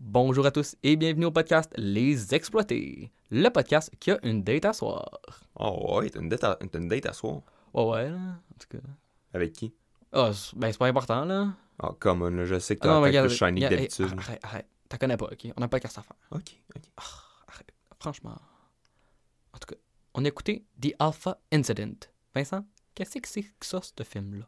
Bonjour à tous et bienvenue au podcast Les Exploités, le podcast qui a une date à soir. Oh ouais, t'as une, date à- t'as une date à soir. Ouais, ouais, là, en tout cas. Avec qui? Ah, ben c'est pas important, là. Ah, come on, là, je sais que Ah t'as regarde, plus shiny que regarde, hey, d'habitude. arrête, arrête. T'as connais pas, ok? On n'a pas de casse à faire. Ok, ok. Arrête. Franchement. En tout cas, on a écouté The Alpha Incident. Vincent, qu'est-ce que c'est que ça, ce film-là?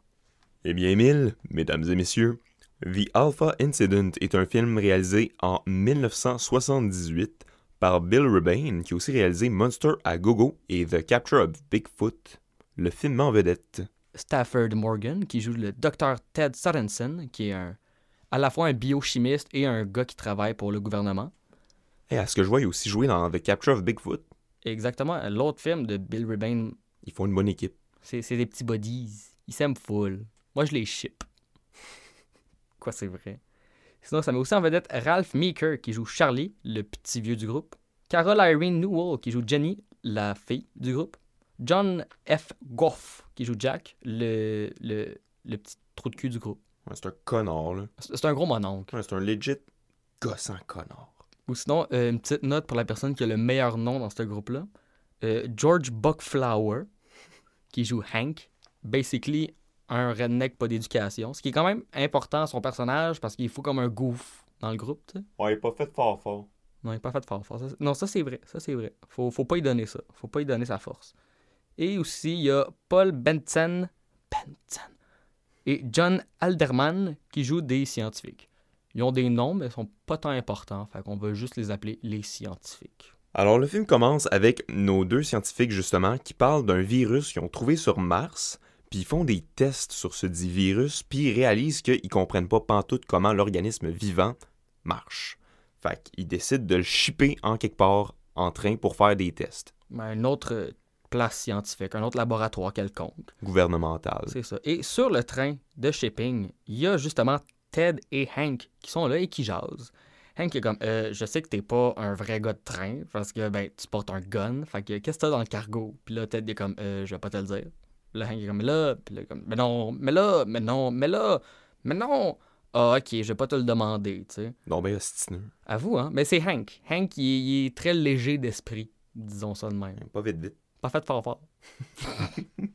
Eh bien, Emile, mesdames et messieurs, The Alpha Incident est un film réalisé en 1978 par Bill Rebane, qui a aussi réalisé Monster à Gogo et The Capture of Bigfoot. Le film en vedette. Stafford Morgan, qui joue le docteur Ted Sorensen, qui est un, à la fois un biochimiste et un gars qui travaille pour le gouvernement. Et à ce que je vois, il a aussi joué dans The Capture of Bigfoot. Exactement, l'autre film de Bill Rebane, Ils font une bonne équipe. c'est des petits bodies. Ils s'aiment full. Moi, je les ship. Quoi, c'est vrai. Sinon, ça met aussi en vedette Ralph Meeker, qui joue Charlie, le petit vieux du groupe. Carol Irene Newell, qui joue Jenny, la fille du groupe. John F. Goff, qui joue Jack, le, le, le petit trou de cul du groupe. Ouais, c'est un connard, là. C'est un gros mononcle. Ouais, c'est un legit gossant connard. Ou sinon, euh, une petite note pour la personne qui a le meilleur nom dans ce groupe-là. Euh, George Buckflower, qui joue Hank. Basically, un redneck pas d'éducation. Ce qui est quand même important à son personnage parce qu'il faut comme un goof dans le groupe, tu sais. Ouais, il est pas fait fort fort. Non, il n'est pas fait fort. fort. Ça, non, ça c'est vrai. Ça c'est vrai. Faut, faut pas y donner ça. Faut pas y donner sa force. Et aussi, il y a Paul Benson, Benson et John Alderman qui jouent des scientifiques. Ils ont des noms, mais ils sont pas tant importants. Fait qu'on va juste les appeler les scientifiques. Alors, le film commence avec nos deux scientifiques, justement, qui parlent d'un virus qu'ils ont trouvé sur Mars, puis ils font des tests sur ce dit virus, puis ils réalisent qu'ils comprennent pas pantoute comment l'organisme vivant marche. Fait qu'ils décident de le shipper en quelque part en train pour faire des tests Mais une autre place scientifique, un autre laboratoire quelconque. gouvernementaux. C'est ça. Et sur le train de shipping, il y a justement Ted et Hank qui sont là et qui jasent. Hank est comme euh, Je sais que t'es pas un vrai gars de train parce que ben tu portes un gun. Fait que qu'est-ce que t'as dans le cargo? Puis là, Ted est comme euh, Je vais pas te le dire. Là, Hank est comme Mais là, puis là, comme Mais non, mais là, mais non, mais là, mais non. Ah, ok, je vais pas te le demander, tu sais. Non, ben, ostineux. À vous, hein. Mais c'est Hank. Hank, il, il est très léger d'esprit, disons ça de même. Pas vite, vite. Pas fait fort fort.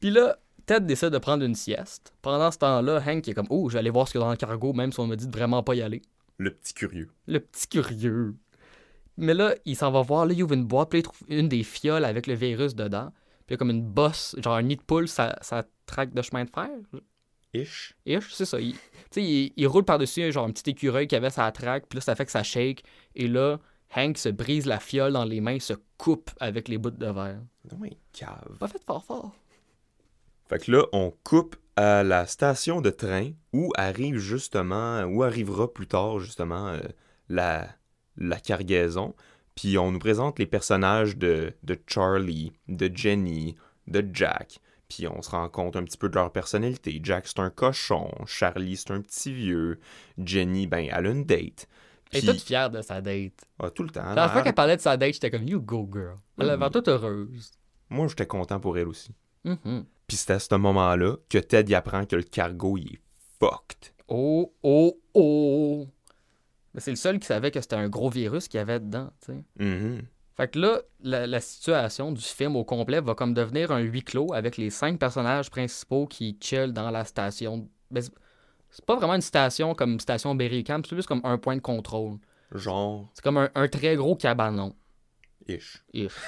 Puis là, Ted décide de prendre une sieste. Pendant ce temps-là, Hank est comme Oh, je vais aller voir ce qu'il y a dans le cargo, même si on me dit de vraiment pas y aller. Le petit curieux. Le petit curieux. Mais là, il s'en va voir, là, il ouvre une boîte, puis là, il trouve une des fioles avec le virus dedans. Il y a comme une bosse, genre un nid de poule, ça, ça traque de chemin de fer. Ish. Ish, c'est ça. Il, il, il roule par-dessus genre un petit écureuil qui avait sa traque, puis là, ça fait que ça shake. Et là, Hank se brise la fiole dans les mains, se coupe avec les bouts de verre. Non, mais cave. Pas fait fort fort. Fait que là, on coupe à la station de train où arrive justement, où arrivera plus tard justement euh, la, la cargaison. Puis on nous présente les personnages de, de Charlie, de Jenny, de Jack. Puis on se rend compte un petit peu de leur personnalité. Jack, c'est un cochon. Charlie, c'est un petit vieux. Jenny, ben, elle a une date. Elle est toute fière de sa date. ah, tout le temps. La fois elle- qu'elle parlait de sa date, j'étais comme You go girl. Elle avait l'air toute heureuse. Moi, j'étais content pour elle aussi. Mhm. Puis c'est à ce moment-là que Ted y apprend que le cargo, il est fucked. Oh, oh, oh. Mais c'est le seul qui savait que c'était un gros virus qu'il y avait dedans. Mhm. Fait que là, la, la situation du film au complet va comme devenir un huis clos avec les cinq personnages principaux qui chillent dans la station. Mais c'est- c'est pas vraiment une station comme station Berry-UQAM, c'est plus comme un point de contrôle. Genre, C'est comme un, un très gros cabanon. ish. If.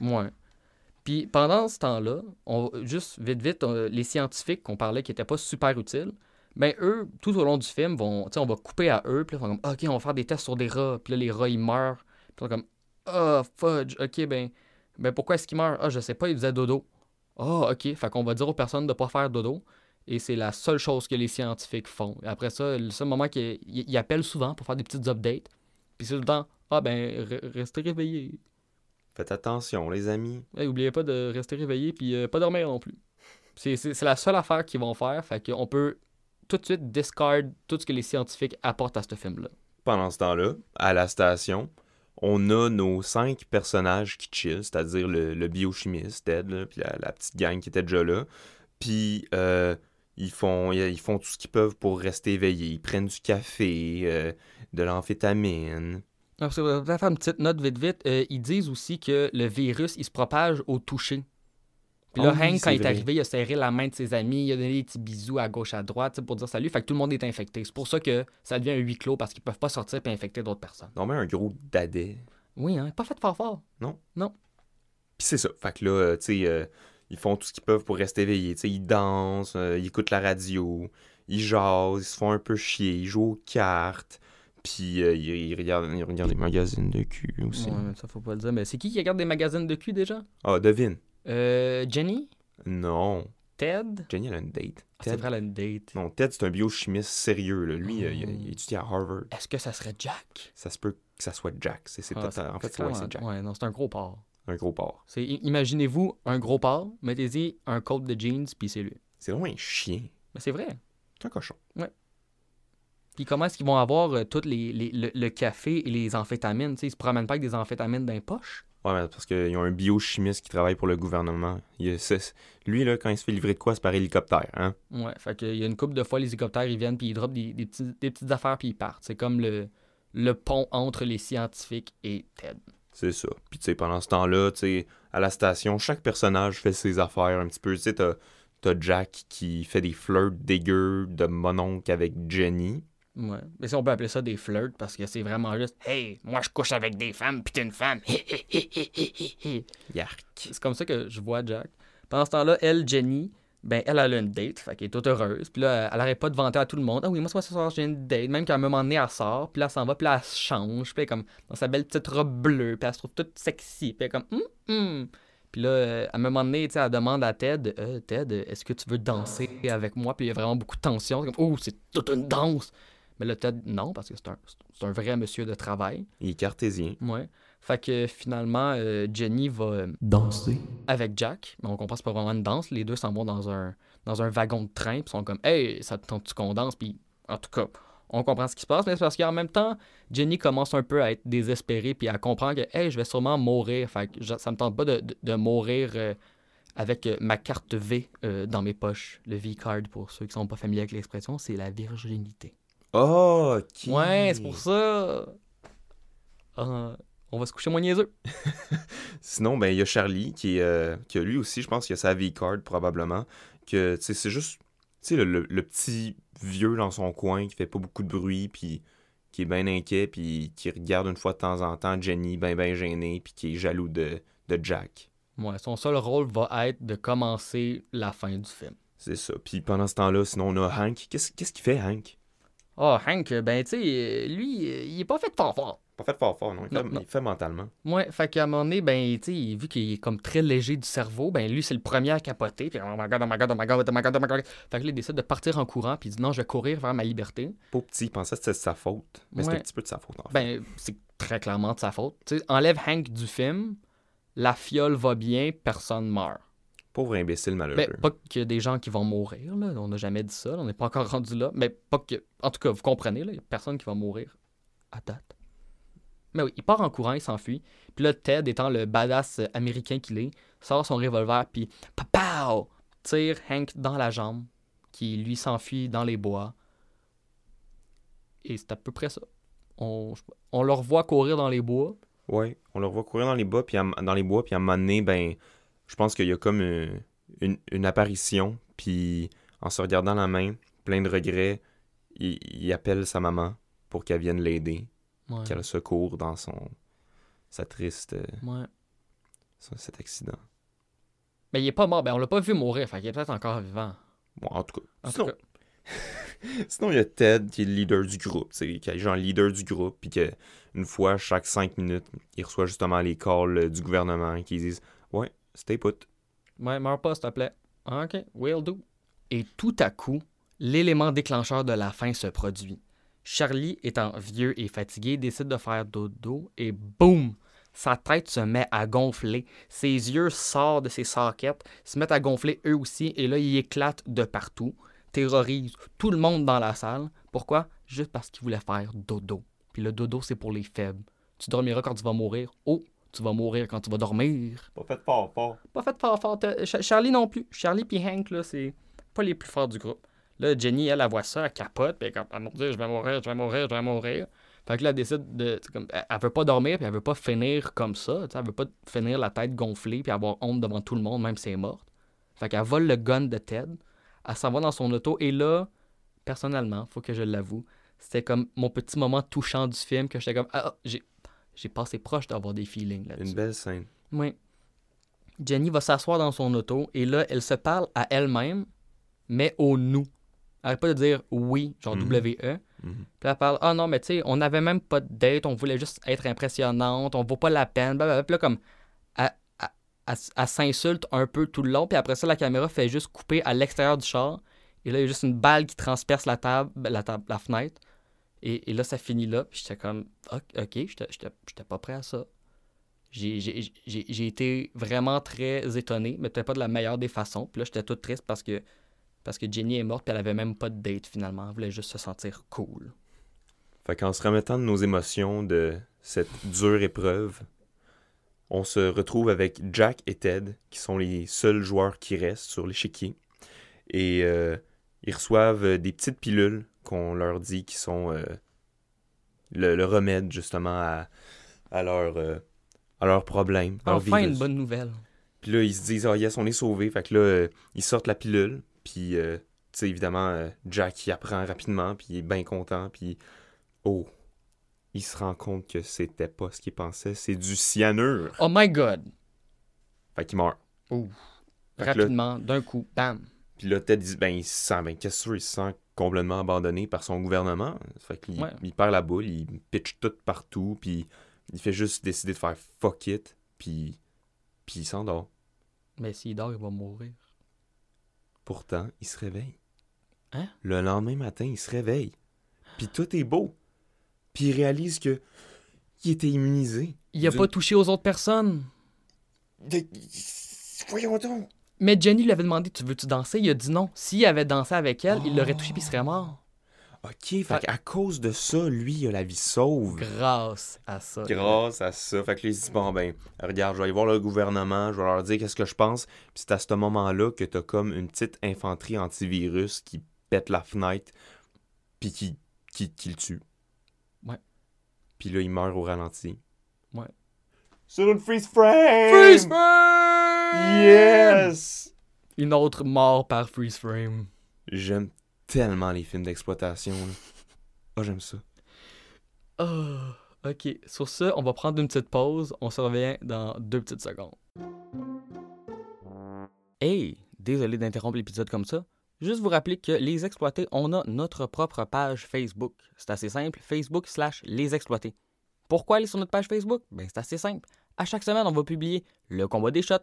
ouais. Puis pendant ce temps-là, on, juste vite, vite, on- les scientifiques qu'on parlait qui n'étaient pas super utiles, ben eux, tout au long du film, vont, on va couper à eux, puis là, ils comme, OK, on va faire des tests sur des rats, puis là, les rats, ils meurent. Puis là, comme, ah, fudge, OK, ben, ben pourquoi est-ce qu'ils meurent? Ah, je sais pas, ils faisaient dodo. Ah, OK, fait qu'on va dire aux personnes de pas faire dodo. Et c'est la seule chose que les scientifiques font. Et après ça, le seul moment qu'ils ils- ils appellent souvent pour faire des petites updates. Puis c'est tout le temps, ah ben, re- restez réveillés. Faites attention, les amis. Hey, oubliez pas de rester réveillé puis euh, pas dormir non plus. C'est la seule affaire qu'ils vont faire. Fait qu'on peut tout de suite discard tout ce que les scientifiques apportent à ce film-là. Pendant ce temps-là, à la station, on a nos cinq personnages qui chillent, c'est-à-dire le, le biochimiste, Ted, là, puis la, la petite gang qui était déjà là. Puis, euh, Ils font, ils font tout ce qu'ils peuvent pour rester éveillés. Ils prennent du café, euh, de l'amphétamine. Que, euh, faire une petite note vite vite. euh, ils disent aussi que le virus, il se propage au toucher. Puis là, oui, Hank, quand il est vrai. arrivé, il a serré la main de ses amis, il a donné des petits bisous à gauche, à droite, pour dire salut. Fait que tout le monde est infecté. C'est pour ça que ça devient un huis clos, parce qu'ils peuvent pas sortir et infecter d'autres personnes. Non, mais un gros dadais. Oui, hein, pas fait fort fort. Puis c'est ça. Fait que là, tu sais, euh, ils font tout ce qu'ils peuvent pour rester éveillés. Tu sais, ils dansent, euh, ils écoutent la radio, ils jasent, ils se font un peu chier, ils jouent aux cartes. Puis euh, ils, regardent, des magazines de cul aussi. Ouais, ça faut pas le dire. Mais c'est qui qui regarde des magazines de cul déjà? Ah, devine. Euh, Jenny? Non. Ted? Jenny, elle a une date. Ah, C'est Ted- vrai, elle a une date. Non, Ted, c'est un biochimiste sérieux. Là. Lui, euh, il, a étudié à Harvard. Est-ce que ça serait Jack? Ça se peut que ça soit Jack. C'est, c'est Ah, peut-être- en fait, c'est ouais, Jack. Ouais, non, c'est un gros porc. Un gros porc. C'est, imaginez-vous un gros porc, mettez-y un coat de jeans, puis c'est lui. C'est vraiment un chien. Mais c'est vrai. C'est un cochon. Puis comment est-ce qu'ils vont avoir euh, toutes les, les- le, le café et les amphétamines? Tu sais, ils se promènent pas avec des amphétamines dans les poches? Ouais, mais parce qu'ils ont un biochimiste qui travaille pour le gouvernement. Il, lui, là, quand il se fait livrer de quoi, c'est par hélicoptère. Hein? Ouais, fait qu'il y a une couple de fois, les hélicoptères, ils viennent, puis ils droppent des, des, petits- des petites affaires, puis ils partent. C'est comme le, le pont entre les scientifiques et Ted. C'est ça. Puis, tu sais, pendant ce temps-là, tu sais, à la station, chaque personnage fait ses affaires un petit peu. Tu sais, t'as, t'as Jack qui fait des flirts dégueux de mononcle avec Jenny. Ouais. Mais si on peut appeler ça des flirts, parce que c'est vraiment juste Hey, moi je couche avec des femmes, puis t'es une femme. Yark. c'est comme ça que je vois Jack. Pendant ce temps-là, elle, Jenny, ben elle, elle a une date, fait qu'elle est toute heureuse. Puis là, elle arrête pas de vanter à tout le monde. Ah oui, moi, ce soir, j'ai une date. Même qu'à un moment donné, elle sort, puis là, elle s'en va, puis là, elle se change. Puis elle est comme dans sa belle petite robe bleue, puis elle se trouve toute sexy. Puis elle est comme hum, hum. Puis là, euh, à un moment donné, tu sais, elle demande à Ted, Euh, Ted, est-ce que tu veux danser avec moi? Puis il y a vraiment beaucoup de tension. C'est comme, oh, c'est toute une danse. Mais là, Ted, non, parce que c'est un, c'est un vrai monsieur de travail. Il est cartésien. Ouais. Fait que finalement, euh, Jenny va euh, danser avec Jack. Mais on comprend que c'est pas vraiment une danse. Les deux s'en vont dans un, dans un wagon de train. Puis sont comme, hey, ça te tente-tu qu'on danse? Puis en tout cas, on comprend ce qui se passe. Mais c'est parce qu'en même temps, Jenny commence un peu à être désespérée. Puis à comprendre que, hey, je vais sûrement mourir. Fait que je- ça me tente pas de, de- de mourir euh, avec euh, ma carte V euh, dans mes poches. Le V-card, pour ceux qui sont pas familiers avec l'expression, c'est la virginité. Oh, ok. Ouais, c'est pour ça. Ah, on va se coucher moins niaiseux. Sinon, ben, il y a Charlie qui, euh, qui a lui aussi, je pense qu'il a sa V-card probablement. Que, c'est juste, tu sais, le, le- le petit vieux dans son coin qui fait pas beaucoup de bruit, puis qui est bien inquiet, puis qui regarde une fois de temps en temps Jenny ben ben gênée, puis qui est jaloux de, de Jack. Ouais, son seul rôle va être de commencer la fin du film. C'est ça. Puis pendant ce temps-là, sinon, on a Hank. Qu'est-ce qu'est-ce qu'il fait, Hank? Ah, Hank, ben, tu sais, euh, lui, euh, il est pas fait fort fort. Pas fait fort fort, non. Il, Non, fait, non. il fait mentalement. Ouais, fait qu'à un moment donné, ben, tu sais, vu qu'il est comme très léger du cerveau, ben, lui, c'est le premier à capoter. Puis, oh my god, oh my god, oh my god, oh my god, oh my god. Fait que là, il décide de partir en courant, puis il dit non, je vais courir vers ma liberté. Pas petit, il pensait que c'était sa faute. Mais c'est Ouais. un petit peu de sa faute, en fait. Ben, c'est très clairement de sa faute. Tu sais, enlève Hank du film, la fiole va bien, personne meurt. Pauvre imbécile malheureux. Ben, pas qu'il y a des gens qui vont mourir, là. On n'a jamais dit ça. là. On n'est pas encore rendu là. Mais pas que. En tout cas, vous comprenez, là. Il n'y a personne qui va mourir à date. Mais oui, il part en courant, il s'enfuit. Puis là, Ted, étant le badass américain qu'il est, sort son revolver, puis papow! Tire Hank dans la jambe, qui lui s'enfuit dans les bois. Et c'est à peu près ça. On, on le revoit courir dans les bois. Ouais, on le revoit courir dans les bois, puis à, dans les bois, puis à un moment donné, ben, je pense qu'il y a comme une, une, une apparition, puis en se regardant la main, plein de regrets, il, il appelle sa maman pour qu'elle vienne l'aider, Ouais. qu'elle le secours dans son sa triste euh, ouais. cet accident. Mais il est pas mort. Ben, on l'a pas vu mourir. Fait qu'il est peut-être encore vivant. Bon, en tout cas. En sinon, tout cas. sinon, il y a Ted qui est le leader du groupe, c'est qui est genre leader du groupe, puis que une fois chaque cinq minutes, il reçoit justement les calls euh, du gouvernement qui disent stay put. Ouais, meurs pas, s'il te plaît. Ah, OK, will do. Et tout à coup, l'élément déclencheur de la fin se produit. Charlie, étant vieux et fatigué, décide de faire dodo et boum! Sa tête se met à gonfler. Ses yeux sortent de ses sockets, se mettent à gonfler eux aussi, et là, il éclate de partout, terrorise tout le monde dans la salle. Pourquoi? Juste parce qu'il voulait faire dodo. Puis le dodo, c'est pour les faibles. Tu dormiras quand tu vas mourir. Oh, tu vas mourir quand tu vas dormir. Pas fait fort, fort. Pas fait fort fort. Ch- Charlie non plus. Charlie puis Hank, là, c'est pas les plus forts du groupe. Là, Jenny, elle, elle voit ça, elle capote, puis elle comme, ah mon Dieu, je vais mourir, je vais mourir, je vais mourir. Fait que là, elle décide de. Comme, elle, elle veut pas dormir, puis elle veut pas finir comme ça. Elle veut pas finir la tête gonflée, puis avoir honte devant tout le monde, même si elle est morte. Fait qu'elle vole le gun de Ted. Elle s'en va dans son auto, et là, personnellement, faut que je l'avoue, c'était comme mon petit moment touchant du film, que j'étais comme, ah, j'ai, j'ai passé proche d'avoir des feelings là-dessus. Une belle scène. Oui. Jenny va s'asseoir dans son auto et là, elle se parle à elle-même, mais au nous. Elle arrête pas de dire oui, genre Mhm. W-E. Mhm. Puis elle parle Ah non, mais tu sais, on n'avait même pas de date, on voulait juste être impressionnante, on vaut pas la peine. Blablabla. Puis là, comme, elle, elle- elle s'insulte un peu tout le long, puis après ça, la caméra fait juste couper à l'extérieur du char. Et là, il y a juste une balle qui transperce la table, la, table, la fenêtre. Et, là, ça finit là. Puis j'étais comme, ok, j'étais- pas prêt à ça. J'ai- été vraiment très étonné, mais peut-être pas de la meilleure des façons. Puis là, j'étais toute triste parce que, parce que Jenny est morte, puis elle avait même pas de date finalement. Elle voulait juste se sentir cool. Fait se remettant de nos émotions de cette dure épreuve, on se retrouve avec Jack et Ted, qui sont les seuls joueurs qui restent sur l'échiquier. Et euh, ils reçoivent des petites pilules qu'on leur dit qui sont euh, le, le remède justement à, à leur, euh, à leurs problèmes. leur Enfin, virus. une bonne nouvelle. Puis là, ils se disent, ah yes, on est sauvés. Fait que là, euh, ils sortent la pilule. Puis, tu sais, évidemment, Jack, il apprend rapidement. Puis il est bien content. Puis, oh, il se rend compte que c'était pas ce qu'il pensait. C'est du cyanure. Oh my god! Fait qu'il meurt. Ouh. Fait Rapidement, d'un coup, bam! Puis là, Ted, il, ben, il se sent, ben, qu'est-ce que tu veux, il se sent complètement abandonné par son gouvernement. Fait qu'il Ouais. il perd la boule, il pitch tout partout. Puis il fait juste décider de faire fuck it. Puis, puis il s'endort. Mais s'il dort, il va mourir. Pourtant, il se réveille. Hein? Le lendemain matin, il se réveille. Puis tout est beau. Puis il réalise que il était immunisé. Il a D'une- pas touché aux autres personnes. De- Voyons donc. Mais Jenny lui avait demandé Tu veux-tu danser? Il a dit non. S'il avait dansé avec elle, il l'aurait touché puis il serait mort. Ok, fait qu'à cause de ça, lui, il a la vie sauve. Grâce à ça. Grâce à ça. Fait que là, il se dit, bon, ben, regarde, je vais aller voir le gouvernement, je vais leur dire qu'est-ce que je pense. Puis c'est à ce moment-là que t'as comme une petite infanterie antivirus qui pète la fenêtre, puis qui, qui, qui le tue. Ouais. Puis là, il meurt au ralenti. Sur une freeze frame! Freeze frame Yes! Une autre mort par freeze frame. J'aime tellement les films d'exploitation. Ah, j'aime ça. Oh, ok. Sur ce, on va prendre une petite pause. On se revient dans deux petites secondes. Hey, désolé d'interrompre l'épisode comme ça. Juste vous rappeler que Les Exploités, on a notre propre page Facebook. C'est assez simple, Facebook slash Les Exploités. Pourquoi aller sur notre page Facebook? Ben c'est assez simple. À chaque semaine, on va publier le combat des shots,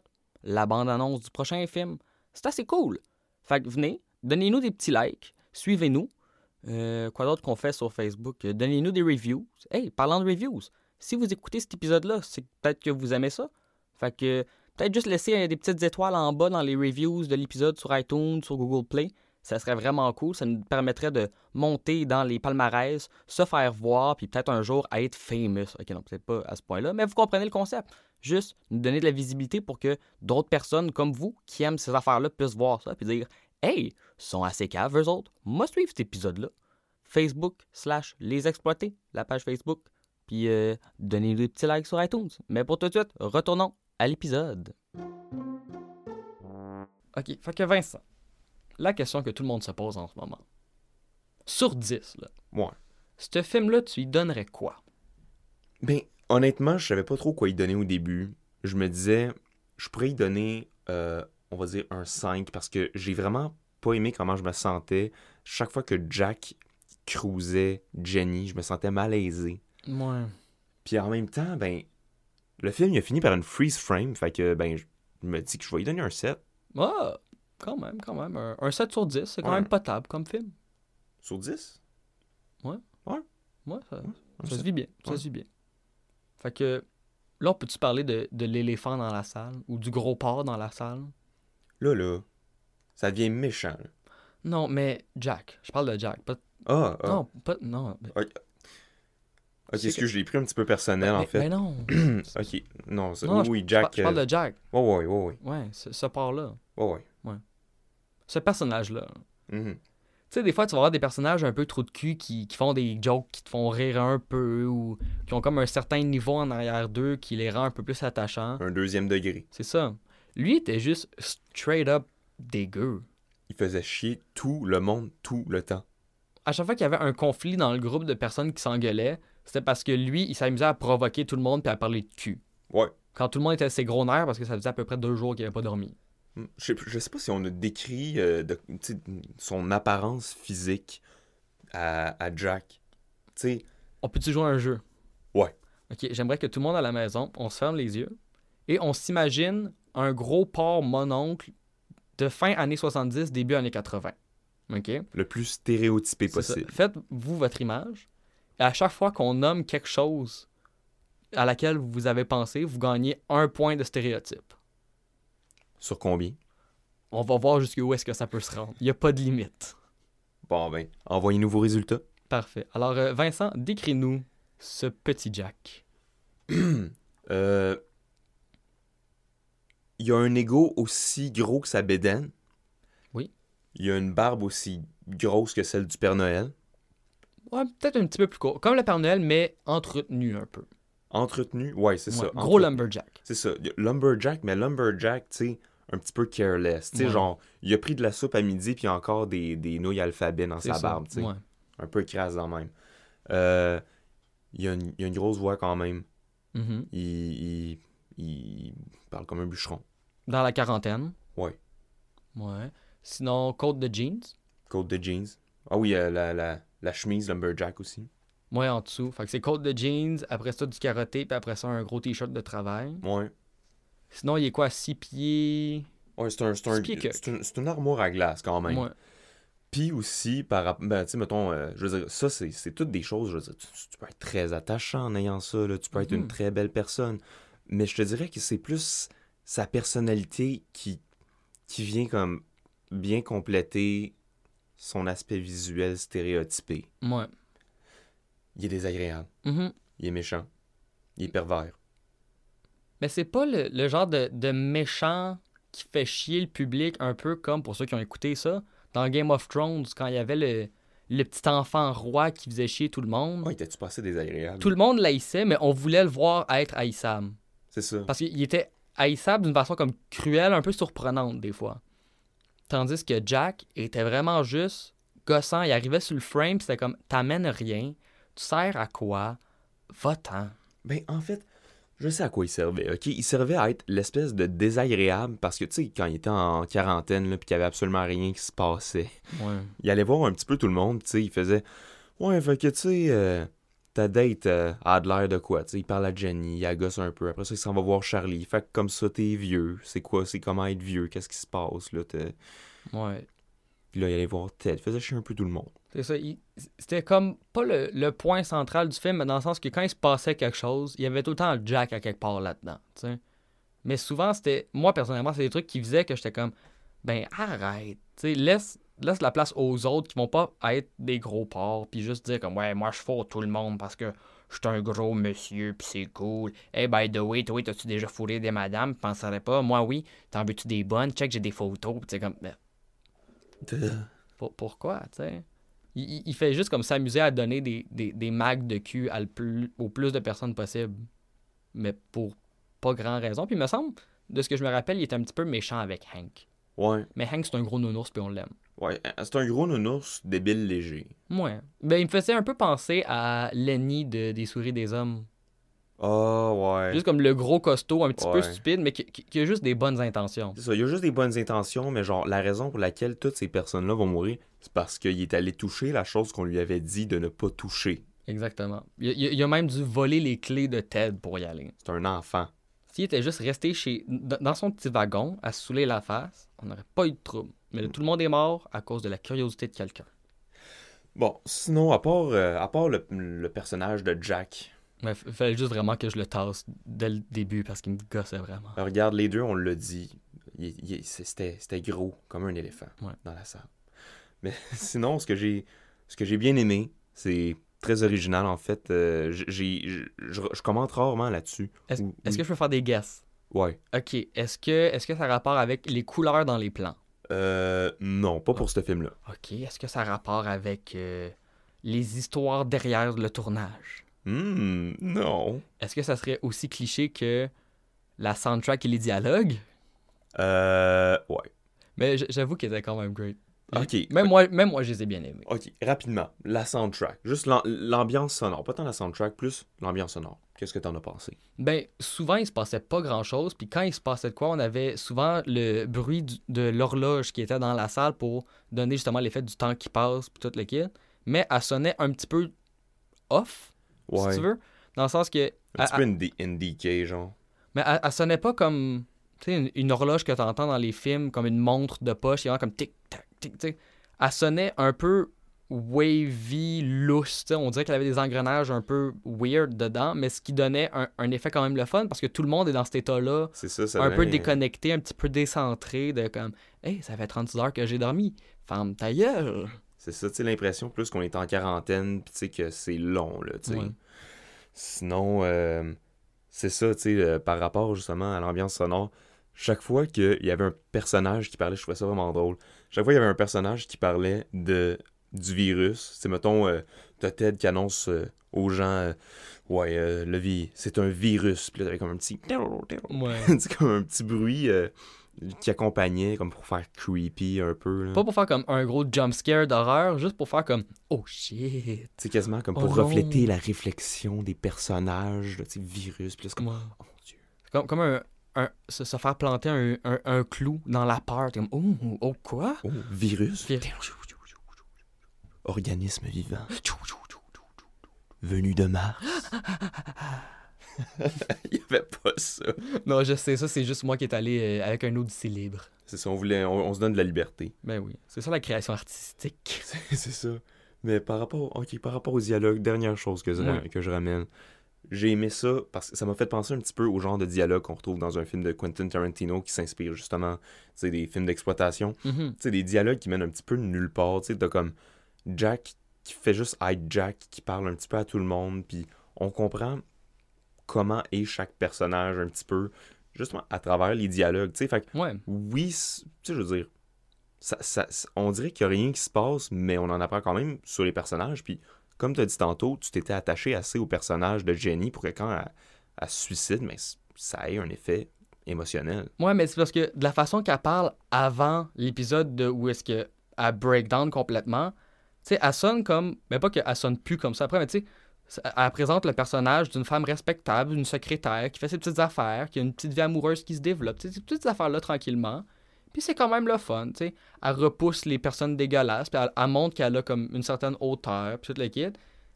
la bande-annonce du prochain film. C'est assez cool. Fait que venez, donnez-nous des petits likes, suivez-nous. Euh, quoi d'autre qu'on fait sur Facebook? Donnez-nous des reviews. Hey, parlant de reviews, si vous écoutez cet épisode-là, c'est peut-être que vous aimez ça. Fait que peut-être juste laisser euh, des petites étoiles en bas dans les reviews de l'épisode sur iTunes, sur Google Play. Ça serait vraiment cool. Ça nous permettrait de monter dans les palmarès, se faire voir, puis peut-être un jour être famous. Ok, non, peut-être pas à ce point-là, mais vous comprenez le concept. Juste nous donner de la visibilité pour que d'autres personnes comme vous qui aiment ces affaires-là puissent voir ça, puis dire Hey, sont assez caves, eux autres. Moi, suivre cet épisode-là. Facebook slash les exploiter, la page Facebook. Puis euh, donnez des petits likes sur iTunes. Mais pour tout de suite, retournons à l'épisode. Ok, fait que Vincent, la question que tout le monde se pose en ce moment. Sur 10, là, Ouais. ce film-là, tu lui donnerais quoi? Ben, honnêtement, je savais pas trop quoi y donner au début. Je me disais, je pourrais y donner, euh, on va dire, un 5 parce que j'ai vraiment pas aimé comment je me sentais. Chaque fois que Jack cruisait Jenny, je me sentais malaisé. Ouais. Puis en même temps, ben, le film il a fini par une freeze frame, fait que, ben, je me dis que je vais y donner un 7 Ah, quand même, quand même. Un, un 7 sur 10, c'est quand Ouais. même potable comme film. sur 10. Ouais, ça, un ça se sept. vit bien. Ça Ouais. se vit bien. Fait que là, on peut-tu parler de, de l'éléphant dans la salle ou du gros porc dans la salle? Là, là, ça devient méchant. là. Non, mais Jack. Je parle de Jack. Pas, Ah, ah. Non, pas. Non. mais- Ok, c'est excuse, je l'ai pris un petit peu personnel, en mais- fait. mais non. ok, non, ça- Non, oui, oui, Je, Jack. je parle euh, de Jack. Ouais, ouais, ouais, ouais, Ouais, ce, ce porc-là. ouais, ouais. Ce personnage-là. Mhm. sais, des fois, tu vas avoir des personnages un peu trop de cul qui, qui font des jokes qui te font rire un peu ou qui ont comme un certain niveau en arrière d'eux qui les rend un peu plus attachants. Un deuxième degré. C'est ça. Lui il était juste straight up dégueu. Il faisait chier tout le monde tout le temps. À chaque fois qu'il y avait un conflit dans le groupe de personnes qui s'engueulaient, c'était parce que lui, il s'amusait à provoquer tout le monde puis à parler de cul. Ouais. Quand tout le monde était ses gros nerfs parce que ça faisait à peu près deux jours qu'il n'avait pas dormi. Je sais, je sais pas si on a décrit euh, de- son apparence physique à, à Jack. Tu sais, On peut-tu jouer à un jeu? Ouais. Ok, j'aimerais que tout le monde à la maison, on se ferme les yeux et on s'imagine un gros porc mononcle de fin années 70, début années 80. Ok? le plus stéréotypé ça. possible. Faites-vous votre image. Et à chaque fois qu'on nomme quelque chose à laquelle vous avez pensé, vous gagnez un point de stéréotype. Sur combien? On va voir jusqu'où est-ce que ça peut se rendre. Il n'y a pas de limite. Bon ben, envoyez-nous vos résultats. Parfait. Alors, euh, Vincent, décris-nous ce petit Jack. Euh, Il y a un ego aussi gros que sa bédaine. Oui. Il y a une barbe aussi grosse que celle du Père Noël. Ouais, peut-être un petit peu plus court. Comme le Père Noël, mais entretenu un peu. Entretenu, ouais, c'est Ouais, ça. Gros lumberjack. C'est ça. Lumberjack, mais Lumberjack, tu sais, un petit peu careless. Tu sais, Ouais. genre, il a pris de la soupe à midi, puis encore des, des nouilles alphabet dans sa ça. barbe, tu sais. Ouais. Un peu crasse dans même. Euh, il, y a une, il a une grosse voix quand même. Mhm. Il, il, il parle comme un bûcheron. Dans la quarantaine. Ouais. Ouais. Sinon, côte de jeans? Côte de jeans. Ah oui, euh, la, la, la chemise Lumberjack aussi. Ouais, en dessous. Fait que c'est côte de jeans, après ça du karaté, puis après ça un gros t-shirt de travail. Ouais. Sinon, il est quoi, 6 pieds? Ouais, c'est un, c'est un- Six pieds que- c'est une, c'est une armoire à glace quand même. Ouais. Puis aussi, par ben, tu sais, mettons, euh, je veux dire, ça, c'est c'est toutes des choses, je veux dire, tu, tu peux être très attachant en ayant ça, là, tu peux être une Mhm. très belle personne. Mais je te dirais que c'est plus sa personnalité qui, qui vient comme bien compléter son aspect visuel stéréotypé. Ouais. Il est désagréable, Mhm. il est méchant, il est pervers. Mais c'est pas le, le genre de, de méchant qui fait chier le public, un peu comme pour ceux qui ont écouté ça, dans Game of Thrones, quand il y avait le, le petit enfant roi qui faisait chier tout le monde. Ouais, était-tu passé désagréable? Tout le monde l'haïssait, mais on voulait le voir être haïssable. C'est ça. Parce qu'il était haïssable d'une façon comme cruelle, un peu surprenante des fois. Tandis que Jack était vraiment juste gossant. Il arrivait sur le frame, c'était comme T'amènes rien, tu sers à quoi? Va-t'en. Ben, en fait, je sais à quoi il servait, ok? Il servait à être l'espèce de désagréable parce que, tu sais, quand il était en quarantaine, là, puis qu'il y avait absolument rien qui se passait, Ouais. il allait voir un petit peu tout le monde, tu sais, il faisait « Ouais, fait que, tu sais, euh, ta date euh, a de l'air de quoi? » Tu sais, il parle à Jenny, il agace un peu. Après ça, il s'en va voir Charlie. Fait que comme ça, t'es vieux. C'est quoi? C'est comment être vieux? Qu'est-ce qui se passe, là? T'es- Ouais. Puis là, il allait voir Ted. Il faisait chier un peu tout le monde. C'est ça. C'était comme pas le, le point central du film, mais dans le sens que quand il se passait quelque chose, il y avait tout le temps Jack à quelque part là-dedans. Mais souvent, c'était. Moi, personnellement, c'est des trucs qui faisaient que j'étais comme. Ben, arrête. Laisse, laisse la place aux autres qui vont pas être des gros porcs, puis juste dire comme, ouais, moi, je fous tout le monde parce que je suis un gros monsieur, puis c'est cool. Hey, by the way, toi, t'as-tu déjà fourré des madames? Penserais pas. Moi, oui. T'en veux-tu des bonnes? Check, j'ai des photos. Puis tu sais, comme. Ben, pour- pourquoi, tu sais? Il, il- fait juste comme s'amuser à donner des, des, des mags de cul à le plus, au plus de personnes possible. Mais pour pas grand raison. Puis il me semble, de ce que je me rappelle, il était un petit peu méchant avec Hank. Ouais, Mais Hank, c'est un gros nounours, puis on l'aime. ouais. euh, C'est un gros nounours débile léger. Ouais. Ben, il me faisait un peu penser à Lenny de, des Souris des Hommes. Ah, ouais. Juste comme le gros costaud, un petit peu stupide, mais qui, qui- qui a juste des bonnes intentions. C'est ça, il y a juste des bonnes intentions, mais genre, la raison pour laquelle toutes ces personnes-là vont mourir, c'est parce qu'il est allé toucher la chose qu'on lui avait dit de ne pas toucher. Exactement. Il, il- il a même dû voler les clés de Ted pour y aller. C'est un enfant. S'il était juste resté chez, dans dans son petit wagon à se saouler la face, on n'aurait pas eu de trouble. Mais là, tout le monde est mort à cause de la curiosité de quelqu'un. Bon, sinon, à part, euh, à part le, le personnage de Jack, Il fallait juste vraiment que je le tasse dès le début parce qu'il me gossait vraiment. euh, regarde, les deux, on l'a dit, c'était c'était gros, comme un éléphant, Ouais. dans la salle. Mais sinon, ce que j'ai ce que j'ai bien aimé, c'est très original, en fait. euh, j'ai je, commente rarement là-dessus. Est-ce est-ce que je peux faire des guesses? Ouais. Ok. Est-ce que, est que ça a rapport avec les couleurs dans les plans? Euh, non, pas pour ce film-là. Ok, est-ce que ça a rapport avec euh, les histoires derrière le tournage? Hmm, non. Est-ce que ça serait aussi cliché que la soundtrack et les dialogues? Euh, ouais. Mais j'avoue qu'elle était quand même great. Ok. Même moi, même moi, je les ai bien aimés. Ok, rapidement, la soundtrack. Juste l'am- l'ambiance sonore. Pas tant la soundtrack, plus l'ambiance sonore. Qu'est-ce que t'en as pensé? Ben, souvent, il se passait pas grand-chose. Puis quand il se passait de quoi, on avait souvent le bruit du- de l'horloge qui était dans la salle pour donner justement l'effet du temps qui passe, puis tout le kit. Mais elle sonnait un petit peu off, Ouais. si tu veux. Dans le sens que. Un petit peu ND NDK, genre. Mais elle, elle sonnait pas comme tu sais, une, une horloge que tu entends dans les films, comme une montre de poche, il y a comme tic-tac, tic, tic. Elle sonnait un peu wavy, lousse. On dirait qu'elle avait des engrenages un peu weird dedans, mais ce qui donnait un, un effet quand même le fun parce que tout le monde est dans cet état-là, C'est ça, ça un peu déconnecté, un petit peu décentré, de comme Hey, ça fait 36 heures que j'ai dormi. Ferme ta gueule. C'est ça, tu sais, l'impression plus qu'on est en quarantaine, puis tu sais que c'est long, là, tu sais. Ouais. Sinon, euh, c'est ça, tu sais, euh, par rapport justement à l'ambiance sonore, chaque fois qu'il y avait un personnage qui parlait, je trouvais ça vraiment drôle. Chaque fois qu'il y avait un personnage qui parlait de du virus, c'est mettons, euh, t'as Ted qui annonce euh, aux gens, ouais, euh, le vi c'est un virus, puis là, t'avais comme un petit, Ouais. comme un petit bruit qui accompagnait, comme pour faire creepy un peu, là. Pas pour faire comme un gros jump scare d'horreur, juste pour faire comme Oh shit. C'est quasiment comme Oh pour non. refléter la réflexion des personnages, tu virus, puis comme, Ouais. oh mon dieu. Comme, comme un, un- se, se faire planter un, un, un clou dans la peur. Comme, oh, oh, quoi? Oh, virus? Vir- Organisme vivant. Venu de Mars. Il n'y avait pas ça. Non, je sais, ça, c'est juste moi qui est allé euh, avec un Odyssée libre. C'est ça, on voulait, on, on se donne de la liberté. Ben oui, c'est ça la création artistique. C'est ça. Mais par rapport, ok, par rapport au dialogue, dernière chose que je, que je ramène. J'ai aimé ça parce que ça m'a fait penser un petit peu au genre de dialogue qu'on retrouve dans un film de Quentin Tarantino qui s'inspire justement, des films d'exploitation. Tu sais, des dialogues qui mènent un petit peu nulle part. Tu sais, t'as comme Jack qui fait juste être Jack, qui parle un petit peu à tout le monde, puis on comprend comment est chaque personnage un petit peu, justement à travers les dialogues. Tu sais, fait que Ouais, oui, je veux dire, ça, on dirait qu'il n'y a rien qui se passe, mais on en apprend quand même sur les personnages. Puis, comme tu as dit tantôt, tu t'étais attaché assez au personnage de Jenny pour que quand elle, elle se suicide, mais ça ait un effet émotionnel. ouais, mais c'est parce que de la façon qu'elle parle avant l'épisode de où est-ce que elle break down complètement, tu sais, elle sonne comme, mais pas qu'elle sonne plus comme ça après, mais tu sais, elle présente le personnage d'une femme respectable, d'une secrétaire qui fait ses petites affaires, qui a une petite vie amoureuse qui se développe, ces petites affaires-là tranquillement. Puis c'est quand même le fun, tu sais. Elle repousse les personnes dégueulasses, puis elle, montre qu'elle a comme une certaine hauteur, puis tout le kit.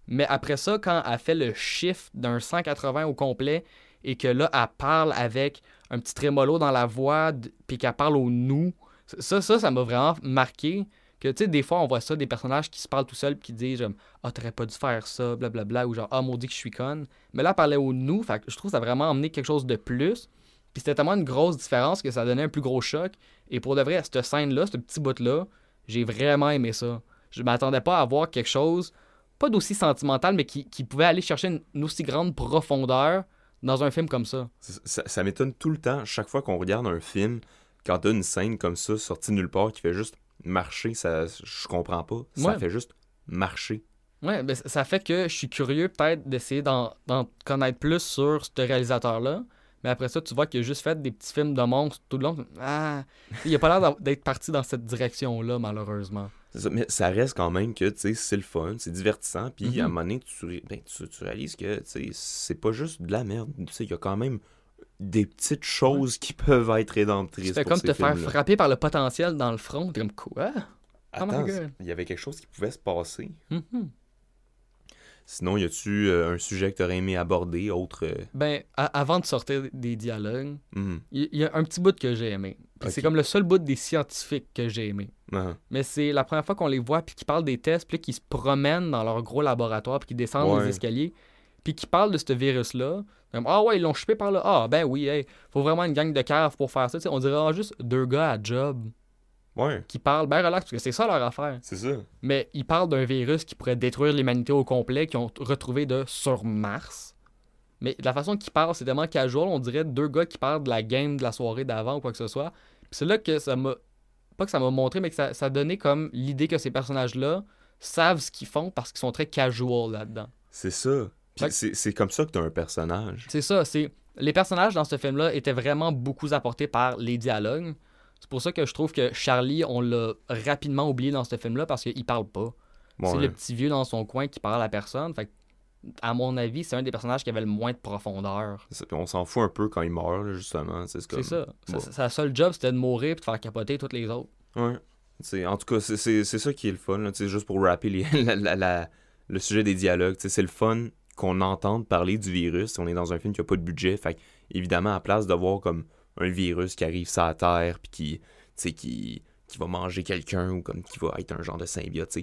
Mais après ça, quand elle fait le shift d'un 180 au complet, et que là, elle parle avec un petit trémolo dans la voix, puis qu'elle parle au nous, ça, ça, ça m'a vraiment marqué. Que, tu sais, des fois, on voit ça, des personnages qui se parlent tout seuls, qui disent, ah, t'aurais pas dû faire ça, blablabla, ou genre, ah, maudit que je suis conne. Mais là, elle parlait au nous, fait je trouve que ça a vraiment emmené quelque chose de plus. Puis c'était tellement une grosse différence que ça donnait un plus gros choc. Et pour de vrai, cette scène-là, ce petit bout-là, j'ai vraiment aimé ça. Je m'attendais pas à voir quelque chose, pas d'aussi sentimental, mais qui, qui pouvait aller chercher une, aussi grande profondeur dans un film comme ça. Ça, m'étonne tout le temps, chaque fois qu'on regarde un film, quand t'as une scène comme ça, sortie nulle part, qui fait juste marcher, ça, je comprends pas. Ça Ouais. fait juste marcher. Ouais, ben, ça- fait que je suis curieux peut-être d'essayer d'en connaître plus sur ce réalisateur-là. Mais après ça, tu vois qu'il a juste fait des petits films de monstres tout le long. Ah, il a pas l'air d'être parti dans cette direction-là, malheureusement. Ça, mais ça reste quand même que, tu sais, c'est le fun, c'est divertissant, puis Mhm. à un moment donné, tu, ben, tu, tu réalises que, c'est pas juste de la merde. Il y a quand même des petites choses qui peuvent être rédemptrices pour comme ces te faire frapper par le potentiel dans le front. Comme quoi? Oh Attends, il y avait quelque chose qui pouvait se passer. Mhm. Sinon, y a-tu euh, un sujet que t'aurais aimé aborder, autre... euh, Ben, avant de sortir des dialogues, il il y, a un petit bout que j'ai aimé. C'est comme le seul bout des scientifiques que j'ai aimé. ah, Mais c'est la première fois qu'on les voit, puis qu'ils parlent des tests, puis qu'ils se promènent dans leur gros laboratoire, puis qu'ils descendent Ouais. les escaliers, puis qu'ils parlent de ce virus-là. Comme, ah ouais, ils l'ont chopé par là. Ah ben oui, hey, faut vraiment une gang de caves pour faire ça. On dirait ah, juste deux gars à job Ouais, qui parlent, ben relax, parce que c'est ça leur affaire. c'est ça. Mais ils parlent d'un virus qui pourrait détruire l'humanité au complet, qu'ils ont retrouvé de sur Mars. Mais de la façon qu'ils parlent, c'est tellement casual, on dirait deux gars qui parlent de la game de la soirée d'avant ou quoi que ce soit. Puis c'est là que ça m'a pas que ça m'a montré, mais que ça, ça donné comme l'idée que ces personnages-là savent ce qu'ils font parce qu'ils sont très casual là-dedans. C'est ça. C'est comme ça que t'as un personnage. C'est ça, c'est les personnages dans ce film-là étaient vraiment beaucoup apportés par les dialogues. C'est pour ça que je trouve que Charlie, on l'a rapidement oublié dans ce film-là parce qu'il parle pas. C'est le petit vieux dans son coin qui parle à personne. Fait à mon avis, c'est un des personnages qui avait le moins de profondeur. On s'en fout un peu quand il meurt, là, justement. C'est comme... Ça. Sa- bon. Sa seule job, c'était de mourir et de faire capoter tous les autres. Ouais. En tout cas, c'est- ça qui est le fun. Là, tu juste pour rappeler les- la- la- la- le sujet des dialogues. tu C'est le fun qu'on entende parler du virus. On est dans un film qui a pas de budget. Fait évidemment, à place de voir comme un virus qui arrive sur la Terre puis qui, qui, qui va manger quelqu'un ou comme qui va être un genre de symbiote.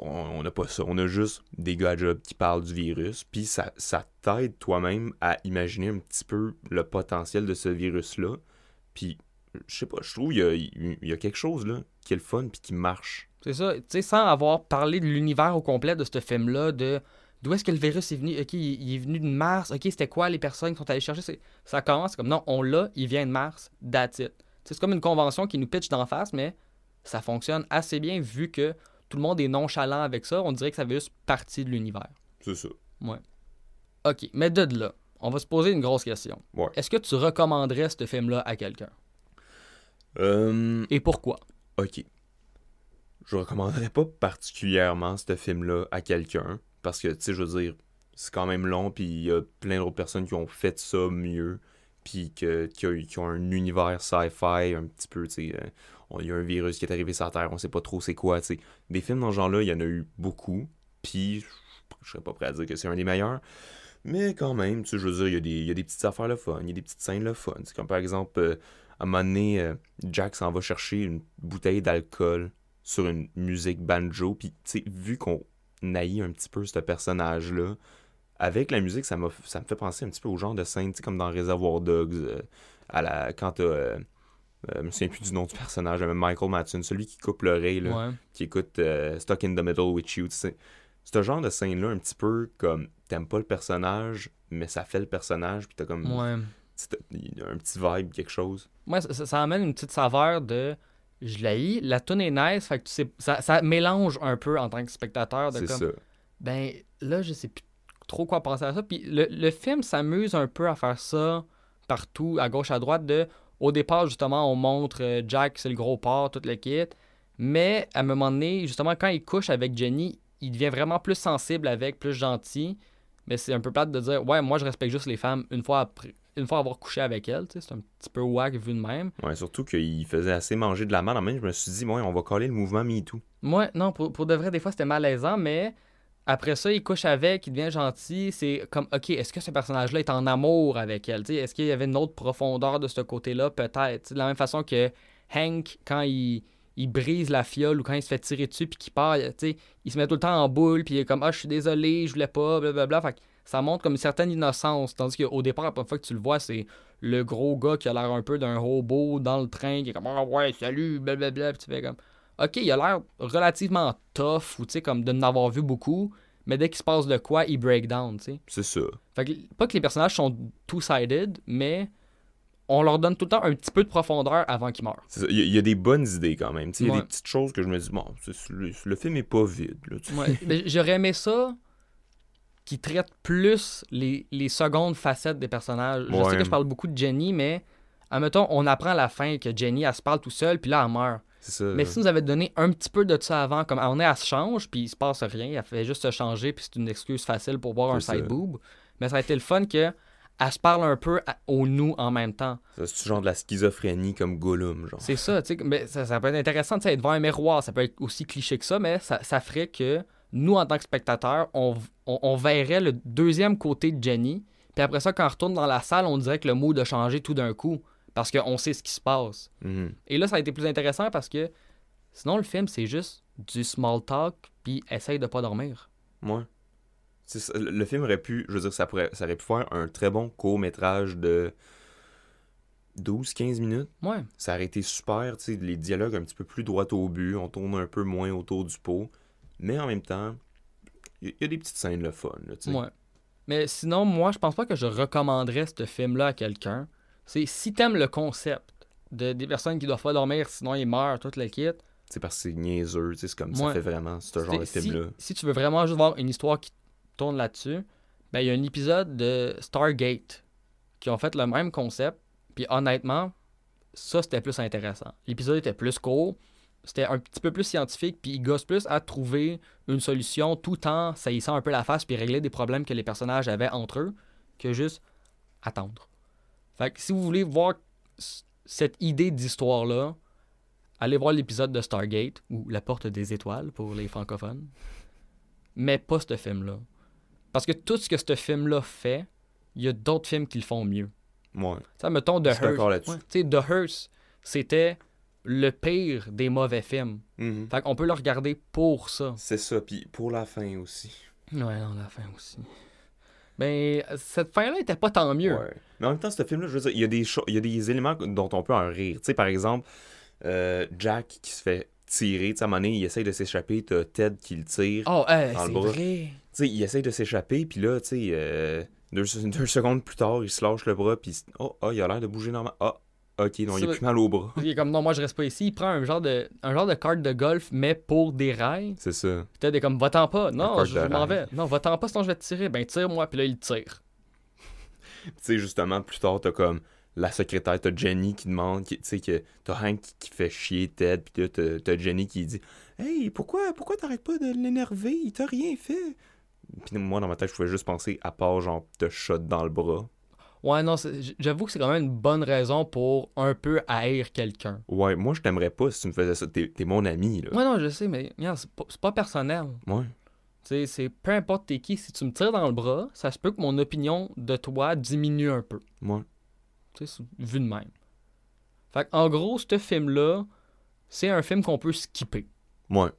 On n'a pas ça. On a juste des gars qui parlent du virus. Puis ça, t'aide toi-même à imaginer un petit peu le potentiel de ce virus-là. Puis, je sais pas, je trouve qu'il y y a quelque chose là qui est le fun puis qui marche. C'est ça. Tu sais, sans avoir parlé de l'univers au complet de ce film-là, de d'où est-ce que le virus est venu? Ok, il, est venu de Mars. Ok, c'était quoi les personnes qui sont allées chercher? Ça commence comme non, on l'a, il vient de Mars. That's it. C'est comme une convention qui nous pitch d'en face, mais ça fonctionne assez bien vu que tout le monde est nonchalant avec ça. On dirait que ça fait juste partie de l'univers. C'est ça. Ok, mais de là, on va se poser une grosse question. Ouais. Est-ce que tu recommanderais ce film-là à quelqu'un? Euh, Et pourquoi? ok. Je recommanderais pas particulièrement ce film-là à quelqu'un parce que, tu sais, je veux dire, c'est quand même long puis il y a plein d'autres personnes qui ont fait ça mieux puis que, qui, a- qui ont un univers sci-fi un petit peu, tu sais. euh, Il y a un virus qui est arrivé sur la Terre, on sait pas trop c'est quoi, tu sais. Des films dans ce genre-là, il y en a eu beaucoup puis je- je serais pas prêt à dire que c'est un des meilleurs. Mais quand même, tu sais, je veux dire, il y, a des, il y a des petites affaires le fun, il y a des petites scènes le fun. C'est comme par exemple, euh, à un moment donné, euh, Jack s'en va chercher une bouteille d'alcool sur une musique banjo. Puis, tu sais, vu qu'on naillit un petit peu ce personnage-là, avec la musique, ça, me fait penser un petit peu au genre de scène, comme dans Reservoir Dogs, euh, à la, quand t'as. euh, euh, je me souviens plus du nom du personnage, mais Michael Madsen, celui qui coupe l'oreille, Ouais. qui écoute euh, Stuck in the Middle with You. Ce genre de scène-là, un petit peu comme t'aimes pas le personnage, mais ça fait le personnage, puis t'as comme Ouais. tu sais, il y a un petit vibe, quelque chose. Ça, ça- ça amène une petite saveur de je l'ai, la tune est nice, fait que tu sais, ça, ça mélange un peu en tant que spectateur de comme ça. ben là je sais plus trop quoi penser à ça. Puis le, le film s'amuse un peu à faire ça partout, à gauche, à droite. De, au départ, justement, on montre euh, Jack, c'est le gros porc, tout le kit. Mais à un moment donné, justement, quand il couche avec Jenny, il devient vraiment plus sensible avec, plus gentil. Mais c'est un peu plate de dire, ouais, moi je respecte juste les femmes une fois après. Une fois avoir couché avec sais, c'est un petit peu wack vu de même. Ouais, surtout qu'il faisait assez manger de la merde. En même, je me suis dit, ouais, on va coller le mouvement MeToo. Moi, non, pour, pour de vrai, des fois, c'était malaisant, mais après ça, il couche avec, il devient gentil. C'est comme, OK, est-ce que ce personnage-là est en amour avec elle? Tu sais, Est-ce qu'il y avait une autre profondeur de ce côté-là? Peut-être. De la même façon que Hank, quand il, il brise la fiole ou quand il se fait tirer dessus puis qu'il part, il se met tout le temps en boule puis il est comme, ah, je suis désolé, je voulais pas, blablabla. Fait ça montre comme une certaine innocence. Tandis qu'au départ, la première fois que tu le vois, c'est le gros gars qui a l'air un peu d'un robot dans le train qui est comme, ah ouais, salut, blablabla. Puis tu fais comme, ok, il a l'air relativement tough ou tu sais, comme de n'avoir vu beaucoup, mais dès qu'il se passe de quoi, il break down, tu sais. C'est ça. Fait que, pas que les personnages sont two-sided, mais on leur donne tout le temps un petit peu de profondeur avant qu'ils meurent. Il y, a- il y a des bonnes idées quand même. Tu sais, Il y a Ouais. des petites choses que je me dis, bon, le, le film est pas vide. Ouais, mais J'aurais aimé ça qui traite plus les, les secondes facettes des personnages. Je sais que je parle beaucoup de Jenny, mais admettons, on apprend à la fin que Jenny, elle se parle tout seule, puis là, elle meurt. Ça. Mais si nous avait donné un petit peu de ça avant, comme on est, elle se change, puis il se passe rien, elle fait juste se changer, puis c'est une excuse facile pour voir un side boob. Mais ça a été le fun que elle se parle un peu à- au nous en même temps. C'est genre de la schizophrénie comme Gollum, genre. C'est ça, tu sais, mais ça, ça peut être intéressant, tu sais, être devant un miroir, ça peut être aussi cliché que ça, mais ça, ça ferait que nous, en tant que spectateurs, on, on, on verrait le deuxième côté de Jenny, puis après ça, quand on retourne dans la salle, on dirait que le mood a changé tout d'un coup, parce qu'on sait ce qui se passe. Mhm. Et là, ça a été plus intéressant parce que sinon, le film, c'est juste du small talk, puis essaye de pas dormir. Ouais. Ça. Le le film aurait pu, je veux dire, ça, pourrait, ça aurait pu faire un très bon court-métrage de 12-15 minutes. Ouais. Ça aurait été super, tu sais, les dialogues un petit peu plus droit au but, on tourne un peu moins autour du pot, mais en même temps, il y, y a des petites scènes le fun, là. Ouais. Mais sinon, moi, je pense pas que je recommanderais ce film-là à quelqu'un. C'est si t'aimes le concept de, des personnes qui doivent pas dormir, sinon ils meurent, toute la kit. C'est parce que c'est niaiseux, c'est comme ça Ouais. fait vraiment ce genre de Si- film-là. Si tu veux vraiment juste voir une histoire qui tourne là-dessus, ben il y a un épisode de Stargate qui ont fait le même concept. Puis honnêtement, ça c'était plus intéressant. L'épisode était plus court, c'était un petit peu plus scientifique, puis il gosse plus à trouver une solution tout en saillissant un peu la face puis régler des problèmes que les personnages avaient entre eux que juste attendre. Fait que si vous voulez voir cette idée d'histoire-là, allez voir l'épisode de Stargate ou La Porte des Étoiles pour les francophones. Mais pas ce film-là. Parce que tout ce que ce film-là fait, il y a d'autres films qui le font mieux. Ouais. Ça, mettons The là-dessus. Ouais, Tu sais, The Hearst, c'était le pire des mauvais films. Mhm. Fait qu'on peut le regarder pour ça. C'est ça, puis pour la fin aussi. Ouais, non, la fin aussi. Ben, cette fin-là était pas tant mieux. Ouais. Mais en même temps, ce film-là, je veux dire, il y a des, il y a des éléments dont on peut en rire. Tu sais, par exemple, euh, Jack qui se fait tirer, tu sais, à un moment donné, il essaye de s'échapper, t'as Ted qui le tire. Oh, hey, c'est vrai. Tu sais, il essaye de s'échapper, puis là, tu sais, euh, deux, deux secondes plus tard, il se lâche le bras, puis oh, ah, il a l'air de bouger normal. Ah, ok, non, il a plus mal au bras. Il est comme non, moi je reste pas ici. Il prend un genre de, un genre de carte de golf, mais pour des rails. C'est ça. Peut-être des comme va-t'en pas. Non, je, m'en vais. Non, va-t'en pas, sinon je vais te tirer. Ben tire-moi. Puis là, il tire. Tu sais, justement, plus tard, t'as comme la secrétaire, t'as Jenny qui demande, tu sais, que t'as Hank qui, qui fait chier Ted, puis là, t'as- t'as Jenny qui dit Hey, pourquoi, pourquoi t'arrêtes pas de l'énerver? Il t'a rien fait. Puis moi, dans ma tête, je pouvais juste penser, à part, genre, te shot dans le bras. Ouais, non, j'avoue que c'est quand même une bonne raison pour un peu haïr quelqu'un. Ouais, moi, je t'aimerais pas si tu me faisais ça. T'es t'es mon ami, là. Ouais, non, je sais, mais c'est pas, pas personnel. Ouais. Tu sais, c'est peu importe t'es qui, si tu me tires dans le bras, ça se peut que mon opinion de toi diminue un peu. Ouais. Tu sais, vu de même. Fait en gros, ce film-là, c'est un film qu'on peut skipper. Ouais.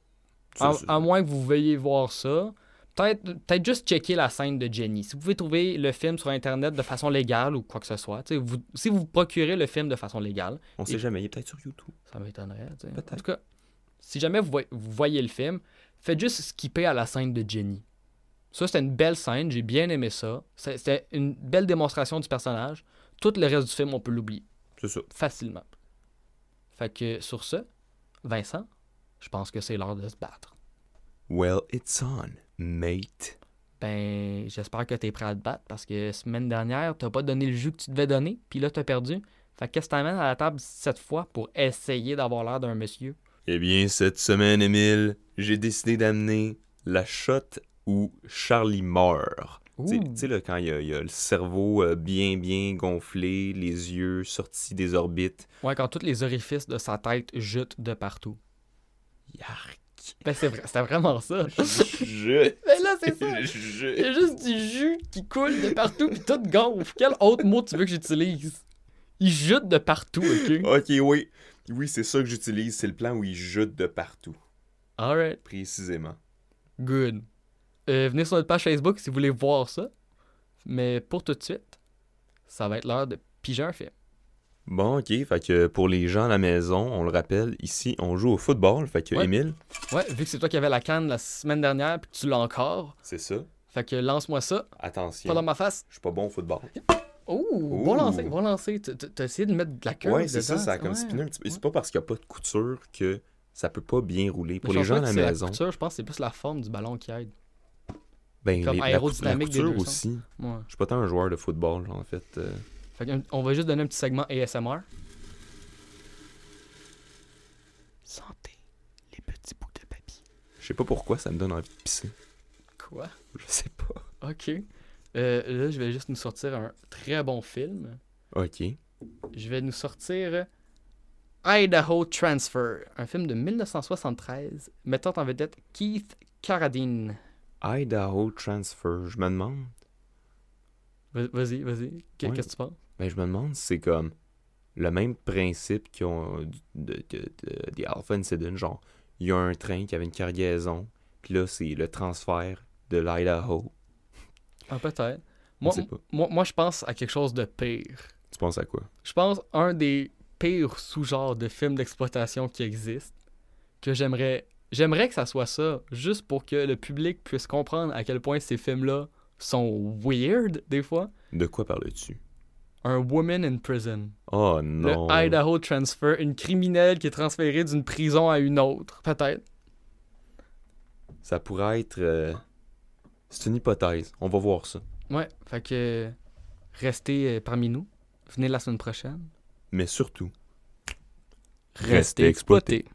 À, à moins que vous veuillez voir ça. Peut-être peut juste checker la scène de Jenny. Si vous pouvez trouver le film sur Internet de façon légale ou quoi que ce soit, vous, si vous procurez le film de façon légale, On sait et- jamais, il est peut-être sur YouTube. ça m'étonnerait. En tout cas, si jamais vous voyez, vous voyez le film, faites juste skipper à la scène de Jenny. Ça, c'était une belle scène, j'ai bien aimé ça. C'était une belle démonstration du personnage. Tout le reste du film, on peut l'oublier C'est ça. facilement. Fait que sur ce, Vincent, je pense que c'est l'heure de se battre. Well, it's on, mate? Ben, j'espère que t'es prêt à te battre parce que semaine dernière, t'as pas donné le jus que tu devais donner, puis là, t'as perdu. Fait que qu'est-ce que t'amènes à la table cette fois pour essayer d'avoir l'air d'un monsieur? Eh bien, cette semaine, Émile, j'ai décidé d'amener la shot où Charlie meurt. Tu sais- tu là, quand il y, a, il y a le cerveau euh, bien, bien gonflé, les yeux sortis des orbites. Ouais, quand tous les orifices de sa tête jutent de partout. Yark. Ben, c'est vrai, c'était vraiment ça. Je. Ben là, c'est ça. Il y a juste du jus qui coule de partout, puis tout gonfle. Quel autre mot tu veux que j'utilise? Il jute de partout, ok? Ok, oui. Oui, c'est ça que j'utilise. C'est le plan où il jute de partout. Alright, Précisément. good. Euh, venez sur notre page Facebook si vous voulez voir ça. Mais pour tout de suite, ça va être l'heure de piger un film. Bon, ok. Fait que pour les gens à la maison, on le rappelle, ici, on joue au football. Fait que, Ouais. Émile, Ouais, vu que c'est toi qui avais la canne la semaine dernière, puis que tu l'as encore. c'est ça. Fait que lance-moi ça, Attention. pas dans ma face. Je suis pas bon au football. Oh, Ouh. bon lancer, bon lancer. T'as- essayé de mettre de la queue Ouais, c'est ça, ça a comme ouais. spiné un petit peu. Ouais. C'est pas parce qu'il n'y a pas de couture que ça peut pas bien rouler. Pour les gens à la c'est maison, couture, je pense que c'est plus la forme du ballon qui aide. ben, comme les- la, cou- la aérodynamique des deux aussi. Je suis pas tant un joueur de football, en fait. euh. Fait on va juste donner un petit segment ASMR. Sentez les petits bouts de papier. Je sais pas pourquoi ça me donne envie de pisser. Quoi? Je sais pas. Ok. Euh, là, je vais juste nous sortir un très bon film. Ok. Je vais nous sortir Idaho Transfer, un film de 1973 mettant en vedette Keith Carradine. Idaho Transfer. Je me demande. Va- Vas-y, vas-y. Ouais. Qu'est-ce que tu penses? Ben, je me demande si c'est comme le même principe qu'ils ont du- de, de, de- des Alpha Incident. Genre, il y a un train qui avait une cargaison. Puis là, c'est le transfert de l'Idaho. Ah, peut-être. Moi, moi, moi, je pense à quelque chose de pire. Tu penses à quoi? Je pense un des pires sous-genres de films d'exploitation qui existent. Que j'aimerais. J'aimerais que ça soit ça, juste pour que le public puisse comprendre à quel point ces films-là sont weird, des fois. De quoi parles-tu? Un woman in prison. Oh non. Le Idaho Transfer, une criminelle qui est transférée d'une prison à une autre, peut-être. Ça pourrait être. euh, C'est une hypothèse. On va voir ça. Ouais, fait que restez euh, parmi nous. Venez la semaine prochaine. Mais surtout, Restez exploités.